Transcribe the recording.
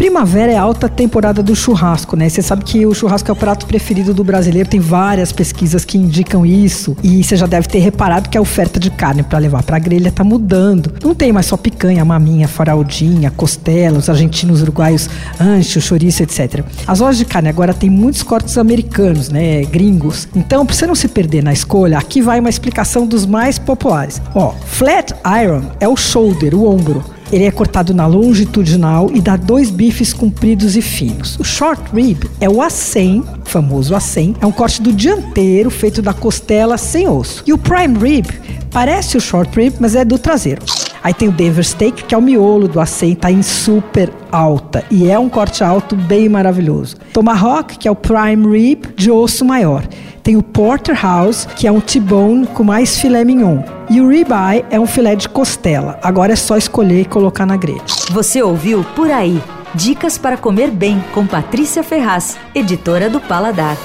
Primavera é a alta temporada do churrasco, né? Você sabe que o churrasco é o prato preferido do brasileiro, tem várias pesquisas que indicam isso. E você já deve ter reparado que a oferta de carne para levar para grelha tá mudando. Não tem mais só picanha, maminha, faraldinha, costela, os argentinos, uruguaios, ancho, chouriço, etc. As lojas de carne agora tem muitos cortes americanos, né? Gringos. Então, para você não se perder na escolha, aqui vai uma explicação dos mais populares. Ó, flat iron é o shoulder, o ombro. Ele é cortado na longitudinal e dá dois bifes compridos e finos. O short rib é o acém, famoso acém, é um corte do dianteiro feito da costela sem osso. E o prime rib parece o short rib, mas é do traseiro. Aí tem o Denver Steak, que é o miolo do acém, tá em super alta e é um corte alto bem maravilhoso. Tomahawk, que é o prime rib de osso maior. Tem o Porterhouse, que é um T-bone com mais filé mignon. E o ribeye é um filé de costela. Agora é só escolher e colocar na grelha. Você ouviu Por Aí. Dicas para comer bem com Patrícia Ferraz, editora do Paladar.